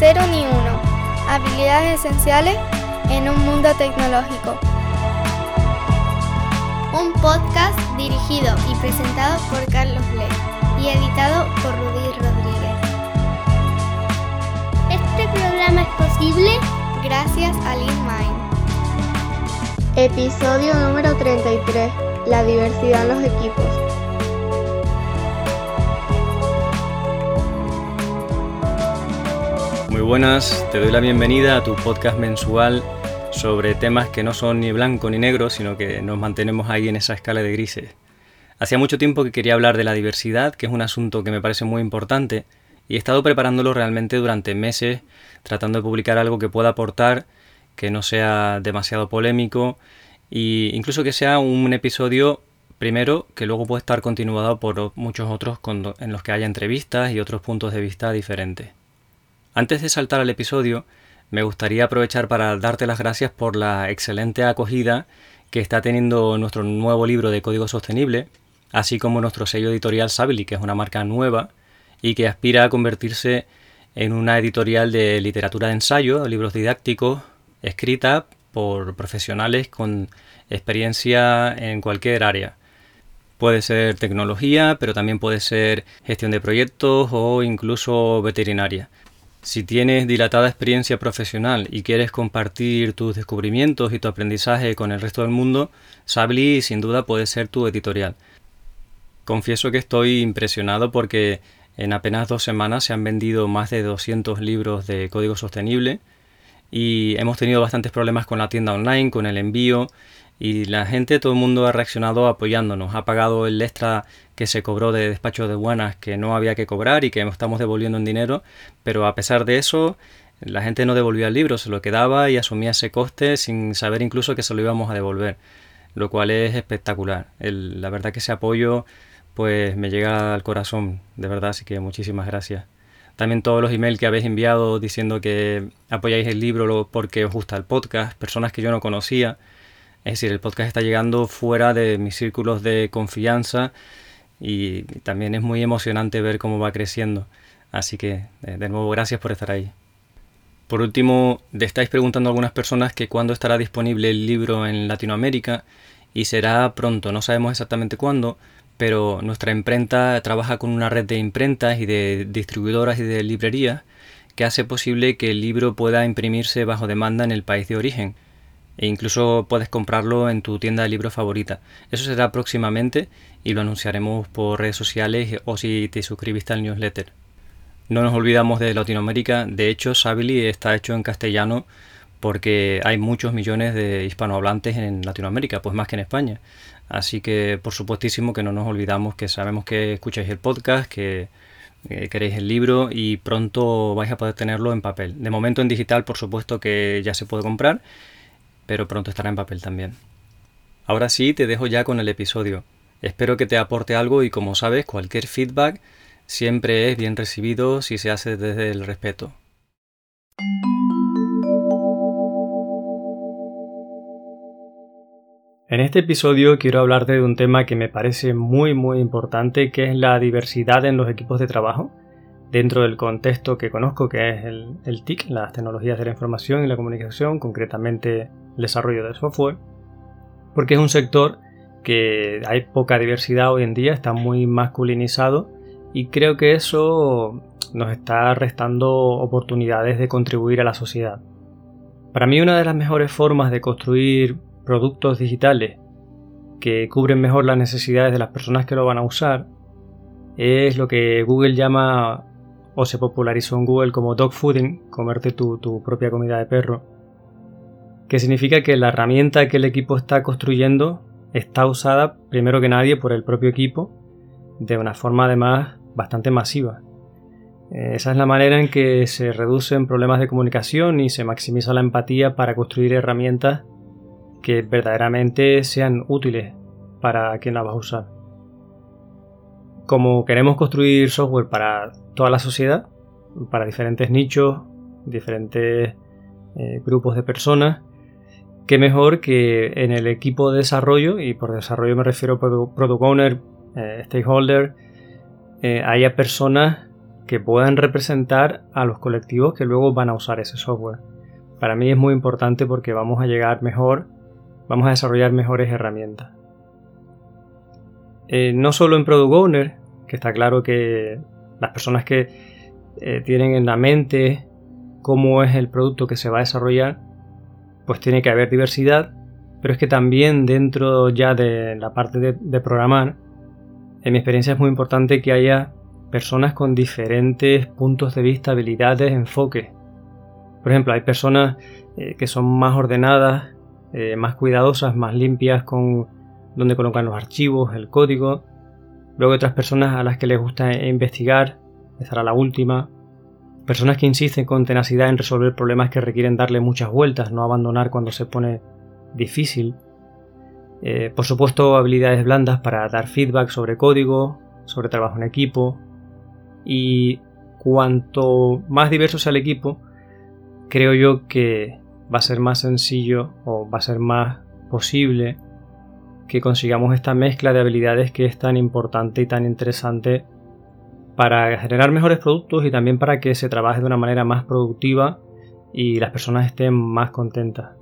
Cero ni uno. Habilidades esenciales en un mundo tecnológico. Un podcast dirigido y presentado por Carlos Le y editado por Rudy Rodríguez. Este programa es posible gracias a LeanMind. Episodio número 33. La diversidad en los equipos. Buenas, te doy la bienvenida a tu podcast mensual sobre temas que no son ni blanco ni negro, sino que nos mantenemos ahí en esa escala de grises. Hacía mucho tiempo que quería hablar de la diversidad, que es un asunto que me parece muy importante, y he estado preparándolo realmente durante meses, tratando de publicar algo que pueda aportar, que no sea demasiado polémico, e incluso que sea un episodio primero que luego puede estar continuado por muchos otros en los que haya entrevistas y otros puntos de vista diferentes. Antes de saltar al episodio, me gustaría aprovechar para darte las gracias por la excelente acogida que está teniendo nuestro nuevo libro de código sostenible, así como nuestro sello editorial Sabili, que es una marca nueva y que aspira a convertirse en una editorial de literatura de ensayo, libros didácticos, escrita por profesionales con experiencia en cualquier área. Puede ser tecnología, pero también puede ser gestión de proyectos o incluso veterinaria. Si tienes dilatada experiencia profesional y quieres compartir tus descubrimientos y tu aprendizaje con el resto del mundo, Sabli sin duda puede ser tu editorial. Confieso que estoy impresionado porque en apenas dos semanas se han vendido más de 200 libros de código sostenible y hemos tenido bastantes problemas con la tienda online, con el envío y la gente, todo el mundo ha reaccionado apoyándonos, ha pagado el extra que se cobró de despacho de buenas que no había que cobrar y que estamos devolviendo en dinero, pero a pesar de eso la gente no devolvía el libro, se lo quedaba y asumía ese coste sin saber incluso que se lo íbamos a devolver, lo cual es espectacular. la verdad que ese apoyo pues me llega al corazón, de verdad, así que muchísimas gracias. También todos los emails que habéis enviado diciendo que apoyáis el libro porque os gusta el podcast, personas que yo no conocía, es decir, el podcast está llegando fuera de mis círculos de confianza y también es muy emocionante ver cómo va creciendo. Así que, eh, de nuevo, gracias por estar ahí. Por último, le estáis preguntando a algunas personas que cuándo estará disponible el libro en Latinoamérica y será pronto, no sabemos exactamente cuándo, pero nuestra imprenta trabaja con una red de imprentas y de distribuidoras y de librerías que hace posible que el libro pueda imprimirse bajo demanda en el país de origen e incluso puedes comprarlo en tu tienda de libros favorita. Eso será próximamente y lo anunciaremos por redes sociales o si te suscribiste al newsletter. No nos olvidamos de Latinoamérica, de hecho Sabili está hecho en castellano porque hay muchos millones de hispanohablantes en Latinoamérica, pues más que en España. Así que por supuestísimo que no nos olvidamos que sabemos que escucháis el podcast, que queréis el libro y pronto vais a poder tenerlo en papel. De momento en digital por supuesto que ya se puede comprar pero pronto estará en papel también. Ahora sí, te dejo ya con el episodio. Espero que te aporte algo y como sabes, cualquier feedback siempre es bien recibido si se hace desde el respeto. En este episodio quiero hablarte de un tema que me parece muy muy importante, que es la diversidad en los equipos de trabajo, dentro del contexto que conozco, que es el, el TIC, las tecnologías de la información y la comunicación, concretamente desarrollo de software, porque es un sector que hay poca diversidad hoy en día, está muy masculinizado y creo que eso nos está restando oportunidades de contribuir a la sociedad. Para mí una de las mejores formas de construir productos digitales que cubren mejor las necesidades de las personas que lo van a usar es lo que Google llama o se popularizó en Google como dog fooding, comerte tu, tu propia comida de perro que significa que la herramienta que el equipo está construyendo está usada primero que nadie por el propio equipo de una forma además bastante masiva. Eh, esa es la manera en que se reducen problemas de comunicación y se maximiza la empatía para construir herramientas que verdaderamente sean útiles para quien las va a usar. Como queremos construir software para toda la sociedad, para diferentes nichos, diferentes eh, grupos de personas, qué mejor que en el equipo de desarrollo, y por desarrollo me refiero a product owner, eh, stakeholder, eh, haya personas que puedan representar a los colectivos que luego van a usar ese software. Para mí es muy importante porque vamos a llegar mejor, vamos a desarrollar mejores herramientas. Eh, no solo en Product Owner, que está claro que las personas que tienen en la mente cómo es el producto que se va a desarrollar, pues tiene que haber diversidad, pero es que también dentro ya de la parte de programar, en mi experiencia es muy importante que haya personas con diferentes puntos de vista, habilidades, enfoques. Por ejemplo, hay personas eh, que son más ordenadas, eh, más cuidadosas, más limpias con donde colocan los archivos, el código. Luego hay otras personas a las que les gusta investigar, estar a la última. Personas que insisten con tenacidad en resolver problemas que requieren darle muchas vueltas, no abandonar cuando se pone difícil. Eh, por supuesto, habilidades blandas para dar feedback sobre código, sobre trabajo en equipo. Y cuanto más diverso sea el equipo, creo yo que va a ser más sencillo o va a ser más posible que consigamos esta mezcla de habilidades que es tan importante y tan interesante para generar mejores productos y también para que se trabaje de una manera más productiva y las personas estén más contentas.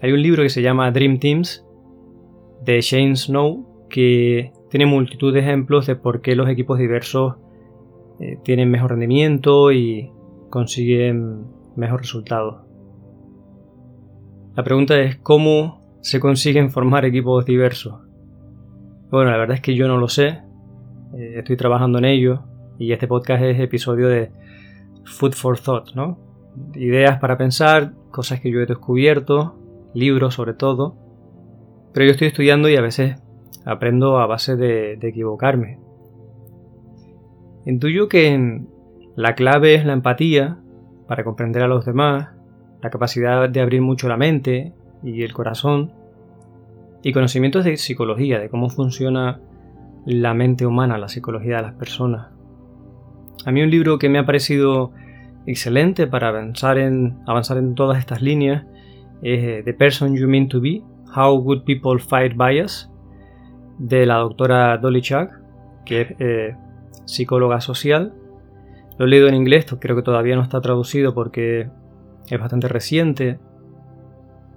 Hay un libro que se llama Dream Teams de Shane Snow que tiene multitud de ejemplos de por qué los equipos diversos eh, tienen mejor rendimiento y consiguen mejor resultado. La pregunta es cómo se consiguen formar equipos diversos. Bueno, la verdad es que yo no lo sé, eh, estoy trabajando en ello y este podcast es episodio de Food for Thought, ¿no? Ideas para pensar, cosas que yo he descubierto, libros sobre todo, pero yo estoy estudiando y a veces aprendo a base de, de equivocarme. Intuyo que la clave es la empatía para comprender a los demás, la capacidad de abrir mucho la mente y el corazón, y conocimientos de psicología, de cómo funciona la mente humana, la psicología de las personas. A mí un libro que me ha parecido excelente para avanzar en, avanzar en todas estas líneas es eh, The Person You Mean to Be, How Good People Fight Bias, de la doctora Dolly que es eh, psicóloga social lo he leído en inglés, creo que todavía no está traducido porque es bastante reciente.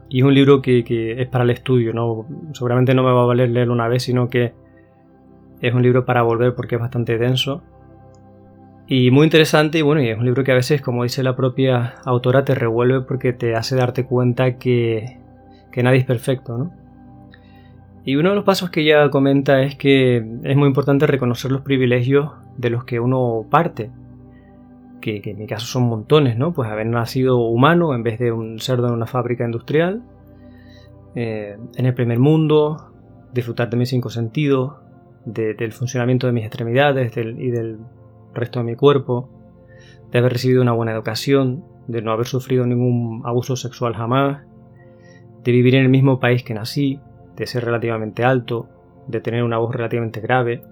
Y es un libro que, es para el estudio, ¿no? Seguramente no me va a valer leerlo una vez, sino que es un libro para volver porque es bastante denso. Y muy interesante, y bueno, y es un libro que a veces, como dice la propia autora, te revuelve porque te hace darte cuenta que, que nadie es perfecto, ¿no? Y uno de los pasos que ella comenta es que es muy importante reconocer los privilegios de los que uno parte que, en mi caso son montones, ¿no? Pues haber nacido humano en vez de un cerdo en una fábrica industrial, eh, en el primer mundo, disfrutar de mis cinco sentidos, del funcionamiento de mis extremidades y del resto de mi cuerpo, de haber recibido una buena educación, de no haber sufrido ningún abuso sexual jamás, de vivir en el mismo país que nací, de ser relativamente alto, de tener una voz relativamente grave,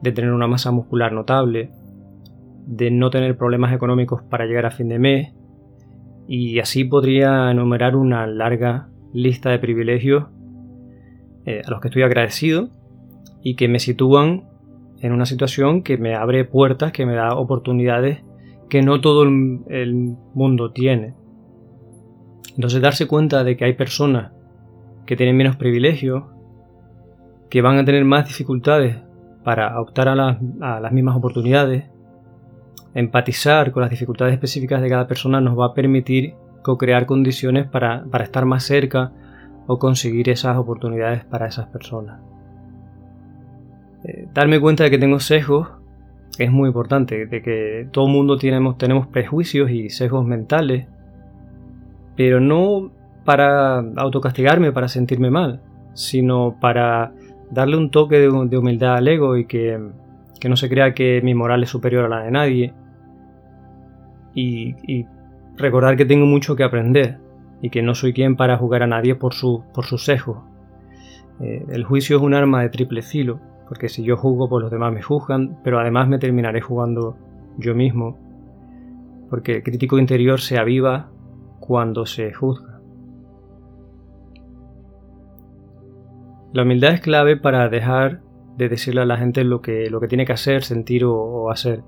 de tener una masa muscular notable, de no tener problemas económicos para llegar a fin de mes y así podría enumerar una larga lista de privilegios eh, a los que estoy agradecido y que me sitúan en una situación que me abre puertas, que me da oportunidades que no todo el mundo tiene. Entonces darse cuenta de que hay personas que tienen menos privilegios, que van a tener más dificultades para optar a las mismas oportunidades, Empatizar con las dificultades específicas de cada persona nos va a permitir co-crear condiciones para, estar más cerca o conseguir esas oportunidades para esas personas. Eh, darme cuenta de que tengo sesgos es muy importante, de que todo mundo tenemos, tenemos prejuicios y sesgos mentales, pero no para autocastigarme, para sentirme mal, sino para darle un toque de, humildad al ego y que, que no se crea que mi moral es superior a la de nadie y, recordar que tengo mucho que aprender y que no soy quien para jugar a nadie por su, por su sesgo. Eh, el juicio es un arma de triple filo, porque si yo juzgo, pues los demás me juzgan, pero además me terminaré jugando yo mismo, porque el crítico interior se aviva cuando se juzga. La humildad es clave para dejar de decirle a la gente lo que, lo que tiene que hacer, sentir o hacer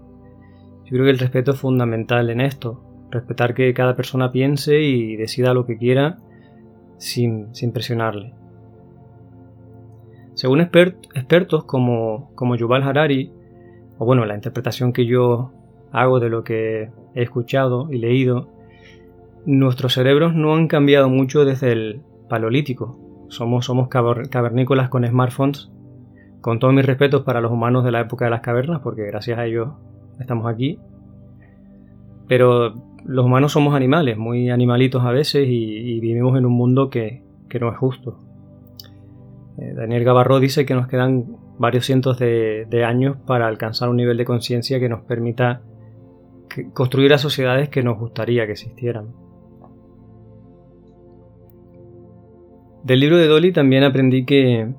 Yo creo que el respeto es fundamental en esto. Respetar que cada persona piense y decida lo que quiera sin, sin presionarle. Según expertos como, como Yuval Harari, o bueno, la interpretación que yo hago de lo que he escuchado y leído, nuestros cerebros no han cambiado mucho desde el paleolítico. Somos, somos cavernícolas con smartphones, con todos mis respetos para los humanos de la época de las cavernas, porque gracias a ellos estamos aquí. Pero los humanos somos animales, muy animalitos a veces, y, vivimos en un mundo que, no es justo. Eh, Daniel Gavarro dice que nos quedan varios cientos de, años para alcanzar un nivel de conciencia que nos permita construir las sociedades que nos gustaría que existieran. Del libro de Dolly también aprendí que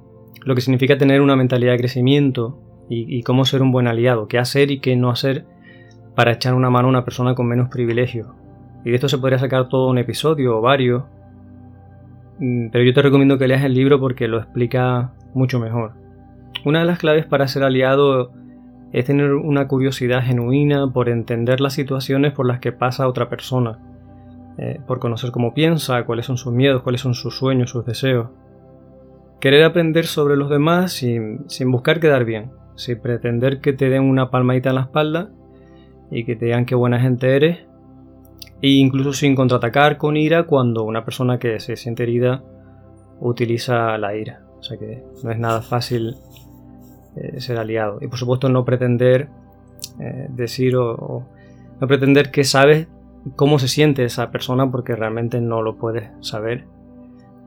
lo que significa tener una mentalidad de crecimiento y, y cómo ser un buen aliado, qué hacer y qué no hacer para echar una mano a una persona con menos privilegios. Y de esto se podría sacar todo un episodio o varios, pero yo te recomiendo que leas el libro porque lo explica mucho mejor. Una de las claves para ser aliado es tener una curiosidad genuina por entender las situaciones por las que pasa otra persona, eh, por conocer cómo piensa, cuáles son sus miedos, cuáles son sus sueños, sus deseos. Querer aprender sobre los demás sin, sin buscar quedar bien, sin pretender que te den una palmadita en la espalda y que te digan qué buena gente eres, e incluso sin contraatacar con ira cuando una persona que se siente herida utiliza la ira. O sea que no es nada fácil eh, ser aliado. Y por supuesto no pretender eh, decir o, no pretender que sabes cómo se siente esa persona porque realmente no lo puedes saber.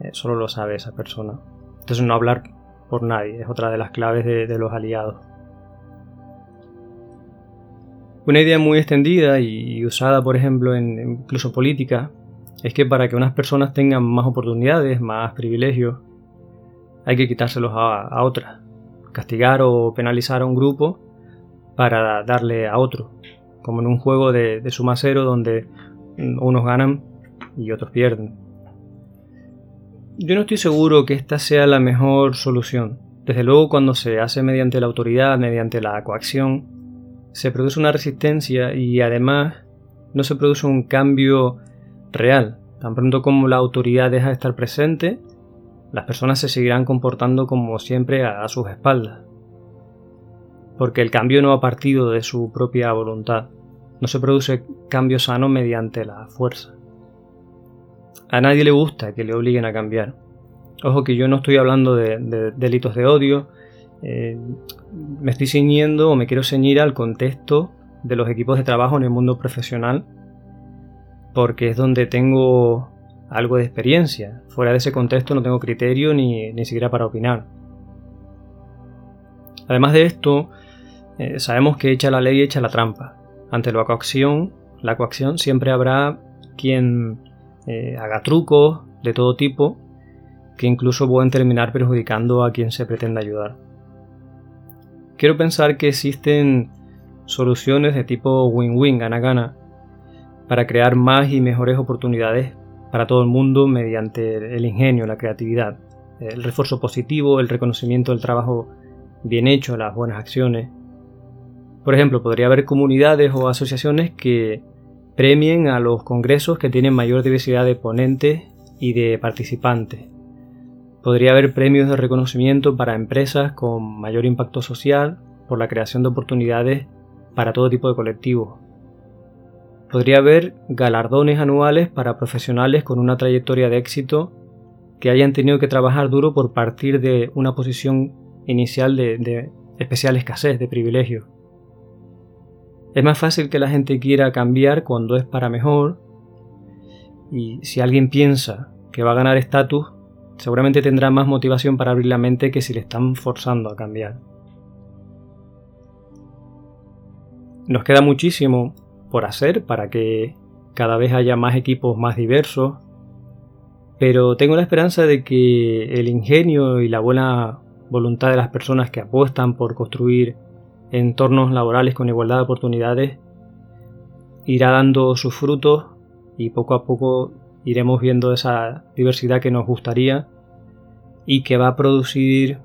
Eh, solo lo sabe esa persona. Entonces no hablar por nadie es otra de las claves de los aliados. Una idea muy extendida y usada, por ejemplo, en incluso política, es que para que unas personas tengan más oportunidades, más privilegios, hay que quitárselos a, otras. Castigar o penalizar a un grupo para darle a otro. Como en un juego de, de suma cero donde unos ganan y otros pierden. Yo no estoy seguro que esta sea la mejor solución. Desde luego cuando se hace mediante la autoridad, mediante la coacción, se produce una resistencia y además no se produce un cambio real. Tan pronto como la autoridad deja de estar presente, las personas se seguirán comportando como siempre a, sus espaldas. Porque el cambio no ha partido de su propia voluntad. No se produce cambio sano mediante la fuerza. A nadie le gusta que le obliguen a cambiar. Ojo que yo no estoy hablando de delitos de odio, eh, me estoy ciñendo o me quiero ceñir al contexto de los equipos de trabajo en el mundo profesional porque es donde tengo algo de experiencia. Fuera de ese contexto no tengo criterio ni, ni siquiera para opinar. Además de esto, eh, sabemos que echa la ley echa la trampa. Ante la coacción, la coacción siempre habrá quien eh, haga trucos de todo tipo que incluso pueden terminar perjudicando a quien se pretende ayudar. Quiero pensar que existen soluciones de tipo win-win, gana-gana, para crear más y mejores oportunidades para todo el mundo mediante el ingenio, la creatividad, el refuerzo positivo, el reconocimiento del trabajo bien hecho, las buenas acciones. Por ejemplo, podría haber comunidades o asociaciones que premien a los congresos que tienen mayor diversidad de ponentes y de participantes. Podría haber premios de reconocimiento para empresas con mayor impacto social por la creación de oportunidades para todo tipo de colectivos. Podría haber galardones anuales para profesionales con una trayectoria de éxito que hayan tenido que trabajar duro por partir de una posición inicial de, especial escasez, de privilegio. Es más fácil que la gente quiera cambiar cuando es para mejor y si alguien piensa que va a ganar estatus, seguramente tendrá más motivación para abrir la mente que si le están forzando a cambiar. Nos queda muchísimo por hacer para que cada vez haya más equipos más diversos, pero tengo la esperanza de que el ingenio y la buena voluntad de las personas que apuestan por construir entornos laborales con igualdad de oportunidades irá dando sus frutos y poco a poco iremos viendo esa diversidad que nos gustaría y que va a producir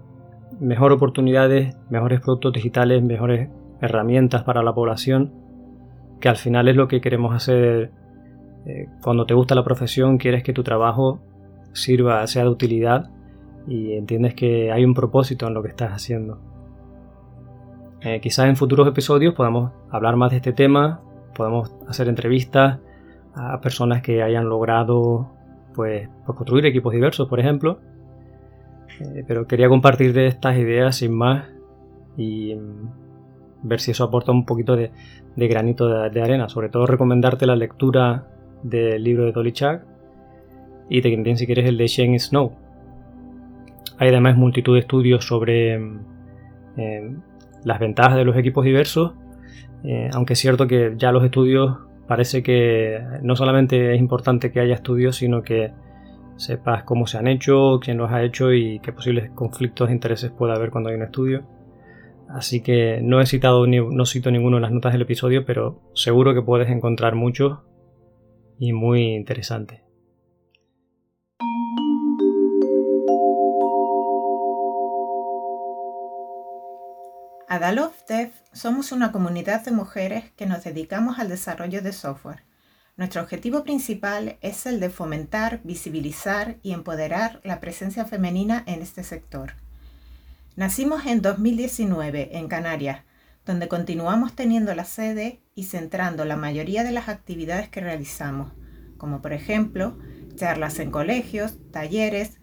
mejores oportunidades, mejores productos digitales, mejores herramientas para la población que al final es lo que queremos hacer eh, cuando te gusta la profesión, quieres que tu trabajo sirva, sea de utilidad y entiendes que hay un propósito en lo que estás haciendo. Eh, quizás en futuros episodios podamos hablar más de este tema, podamos hacer entrevistas a personas que hayan logrado pues, pues construir equipos diversos, por ejemplo. Eh, pero quería compartir de estas ideas sin más y mm, ver si eso aporta un poquito de, granito de, arena. Sobre todo recomendarte la lectura del libro de Dolly Chuck y también si quieres el de Shane Snow. Hay además multitud de estudios sobre mm, eh, las ventajas de los equipos diversos, eh, aunque es cierto que ya los estudios parece que no solamente es importante que haya estudios, sino que sepas cómo se han hecho, quién los ha hecho y qué posibles conflictos de intereses puede haber cuando hay un estudio. Así que no he citado ni, no cito ninguno en las notas del episodio, pero seguro que puedes encontrar muchos y muy interesantes. Adalof Dev somos una comunidad de mujeres que nos dedicamos al desarrollo de software. Nuestro objetivo principal es el de fomentar, visibilizar y empoderar la presencia femenina en este sector. Nacimos en 2019 en Canarias, donde continuamos teniendo la sede y centrando la mayoría de las actividades que realizamos, como por ejemplo charlas en colegios, talleres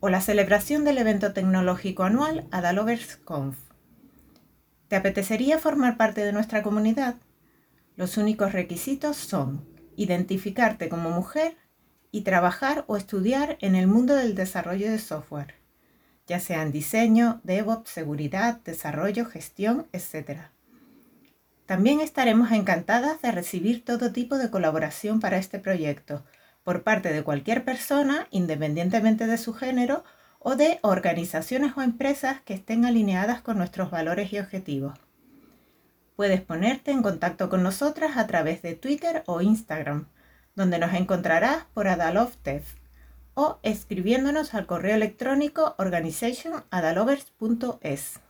o la celebración del evento tecnológico anual AdaloversConf. ¿Te apetecería formar parte de nuestra comunidad? Los únicos requisitos son identificarte como mujer y trabajar o estudiar en el mundo del desarrollo de software, ya sea en diseño, DevOps, seguridad, desarrollo, gestión, etc. También estaremos encantadas de recibir todo tipo de colaboración para este proyecto por parte de cualquier persona, independientemente de su género o de organizaciones o empresas que estén alineadas con nuestros valores y objetivos. Puedes ponerte en contacto con nosotras a través de Twitter o Instagram, donde nos encontrarás por Adalovedev o escribiéndonos al correo electrónico organizationadalovers.es.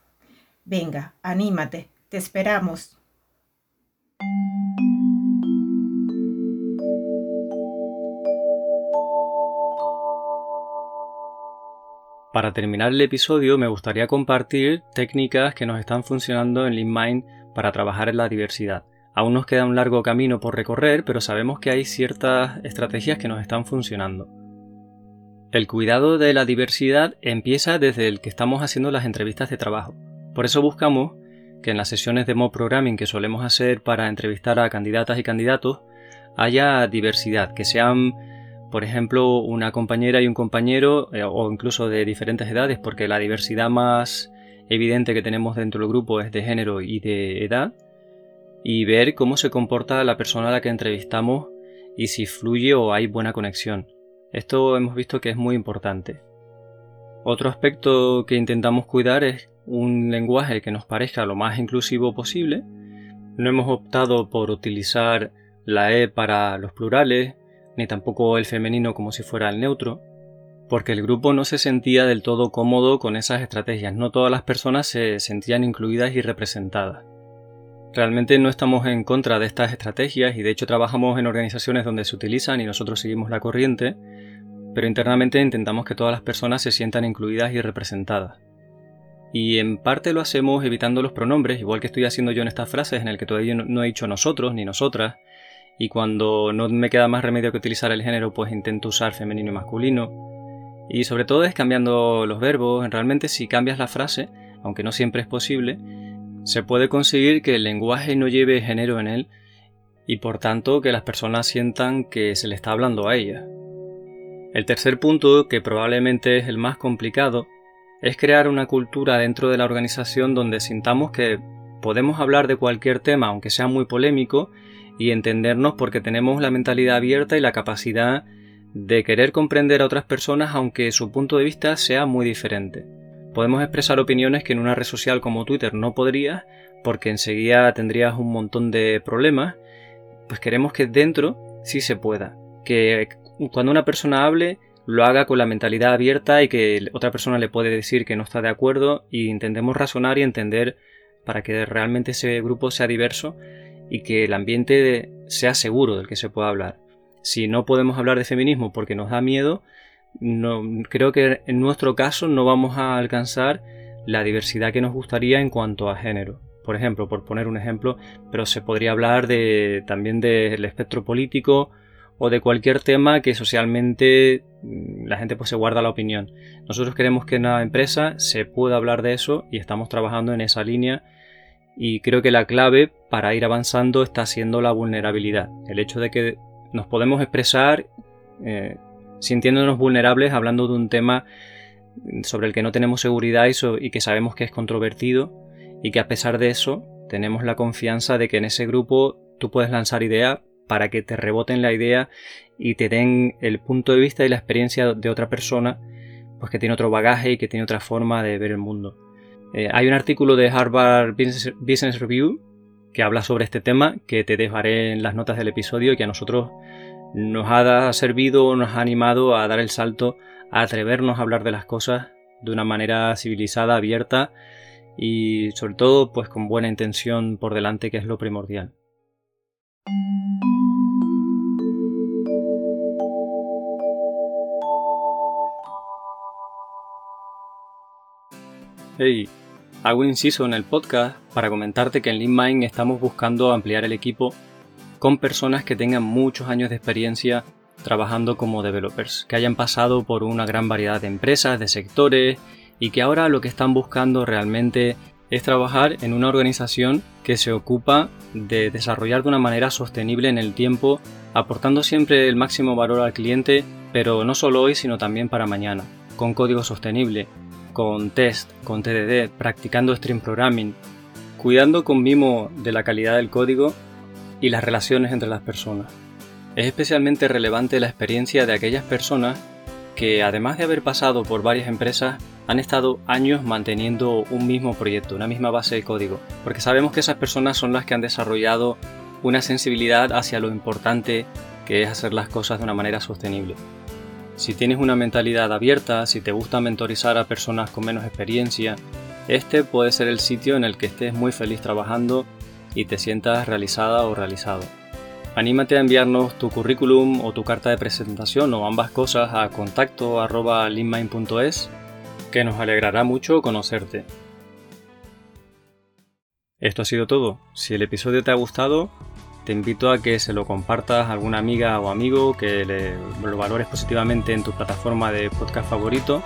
Venga, anímate, te esperamos. Para terminar el episodio me gustaría compartir técnicas que nos están funcionando en LeanMind para trabajar en la diversidad. Aún nos queda un largo camino por recorrer, pero sabemos que hay ciertas estrategias que nos están funcionando. El cuidado de la diversidad empieza desde el que estamos haciendo las entrevistas de trabajo. Por eso buscamos que en las sesiones de mob programming que solemos hacer para entrevistar a candidatas y candidatos haya diversidad, que sean por ejemplo, una compañera y un compañero, eh, o incluso de diferentes edades, porque la diversidad más evidente que tenemos dentro del grupo es de género y de edad, y ver cómo se comporta la persona a la que entrevistamos y si fluye o hay buena conexión. Esto hemos visto que es muy importante. Otro aspecto que intentamos cuidar es un lenguaje que nos parezca lo más inclusivo posible. No hemos optado por utilizar la E para los plurales, ni tampoco el femenino como si fuera el neutro, porque el grupo no se sentía del todo cómodo con esas estrategias, no todas las personas se sentían incluidas y representadas. Realmente no estamos en contra de estas estrategias y de hecho trabajamos en organizaciones donde se utilizan y nosotros seguimos la corriente, pero internamente intentamos que todas las personas se sientan incluidas y representadas. Y en parte lo hacemos evitando los pronombres, igual que estoy haciendo yo en estas frases en el que todavía no he dicho nosotros ni nosotras, y cuando no me queda más remedio que utilizar el género, pues intento usar femenino y masculino. Y sobre todo es cambiando los verbos. Realmente si cambias la frase, aunque no siempre es posible, se puede conseguir que el lenguaje no lleve género en él y por tanto que las personas sientan que se le está hablando a ella. El tercer punto, que probablemente es el más complicado, es crear una cultura dentro de la organización donde sintamos que podemos hablar de cualquier tema, aunque sea muy polémico, y entendernos porque tenemos la mentalidad abierta y la capacidad de querer comprender a otras personas aunque su punto de vista sea muy diferente. Podemos expresar opiniones que en una red social como Twitter no podrías porque enseguida tendrías un montón de problemas, pues queremos que dentro sí se pueda, que cuando una persona hable lo haga con la mentalidad abierta y que otra persona le puede decir que no está de acuerdo y intentemos razonar y entender para que realmente ese grupo sea diverso y que el ambiente sea seguro del que se pueda hablar. Si no podemos hablar de feminismo porque nos da miedo, no, creo que en nuestro caso no vamos a alcanzar la diversidad que nos gustaría en cuanto a género. Por ejemplo, por poner un ejemplo, pero se podría hablar de, también del espectro político o de cualquier tema que socialmente mm, la gente pues se guarda la opinión. Nosotros queremos que en la empresa se pueda hablar de eso y estamos trabajando en esa línea y creo que la clave para ir avanzando está siendo la vulnerabilidad, el hecho de que nos podemos expresar eh, sintiéndonos vulnerables hablando de un tema sobre el que no tenemos seguridad y, que sabemos que es controvertido y que a pesar de eso tenemos la confianza de que en ese grupo tú puedes lanzar ideas para que te reboten la idea y te den el punto de vista y la experiencia de otra persona pues que tiene otro bagaje y que tiene otra forma de ver el mundo. Eh, hay un artículo de Harvard Business Review que habla sobre este tema que te dejaré en las notas del episodio que a nosotros nos ha servido, nos ha animado a dar el salto, a atrevernos a hablar de las cosas de una manera civilizada, abierta y sobre todo pues con buena intención por delante que es lo primordial. Hey, hago un inciso en el podcast para comentarte que en LeanMind estamos buscando ampliar el equipo con personas que tengan muchos años de experiencia trabajando como developers, que hayan pasado por una gran variedad de empresas, de sectores y que ahora lo que están buscando realmente es trabajar en una organización que se ocupa de desarrollar de una manera sostenible en el tiempo, aportando siempre el máximo valor al cliente, pero no solo hoy, sino también para mañana, con código sostenible, con test, con TDD, practicando stream programming, cuidando con mimo de la calidad del código y las relaciones entre las personas. Es especialmente relevante la experiencia de aquellas personas que, además de haber pasado por varias empresas, han estado años manteniendo un mismo proyecto, una misma base de código, porque sabemos que esas personas son las que han desarrollado una sensibilidad hacia lo importante que es hacer las cosas de una manera sostenible. Si tienes una mentalidad abierta, si te gusta mentorizar a personas con menos experiencia, este puede ser el sitio en el que estés muy feliz trabajando y te sientas realizada o realizado. Anímate a enviarnos tu currículum o tu carta de presentación o ambas cosas a contacto que nos alegrará mucho conocerte. Esto ha sido todo. Si el episodio te ha gustado, te invito a que se lo compartas a alguna amiga o amigo, que lo valores positivamente en tu plataforma de podcast favorito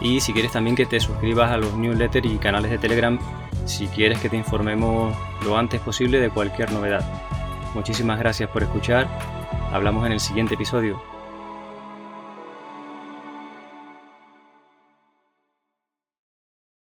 y si quieres también que te suscribas a los newsletters y canales de Telegram si quieres que te informemos lo antes posible de cualquier novedad. Muchísimas gracias por escuchar. Hablamos en el siguiente episodio.